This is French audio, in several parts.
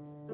Mm-hmm.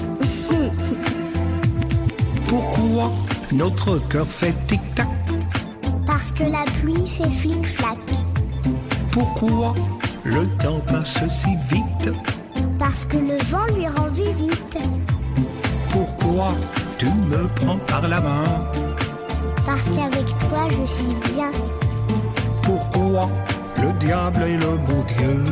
Pourquoi notre cœur fait tic-tac? Parce que la pluie fait flic-flac. Pourquoi le temps passe si vite? Parce que le vent lui rend visite. Pourquoi tu me prends par la main? Parce qu'avec toi je suis bien. Pourquoi le diable et le bon Dieu?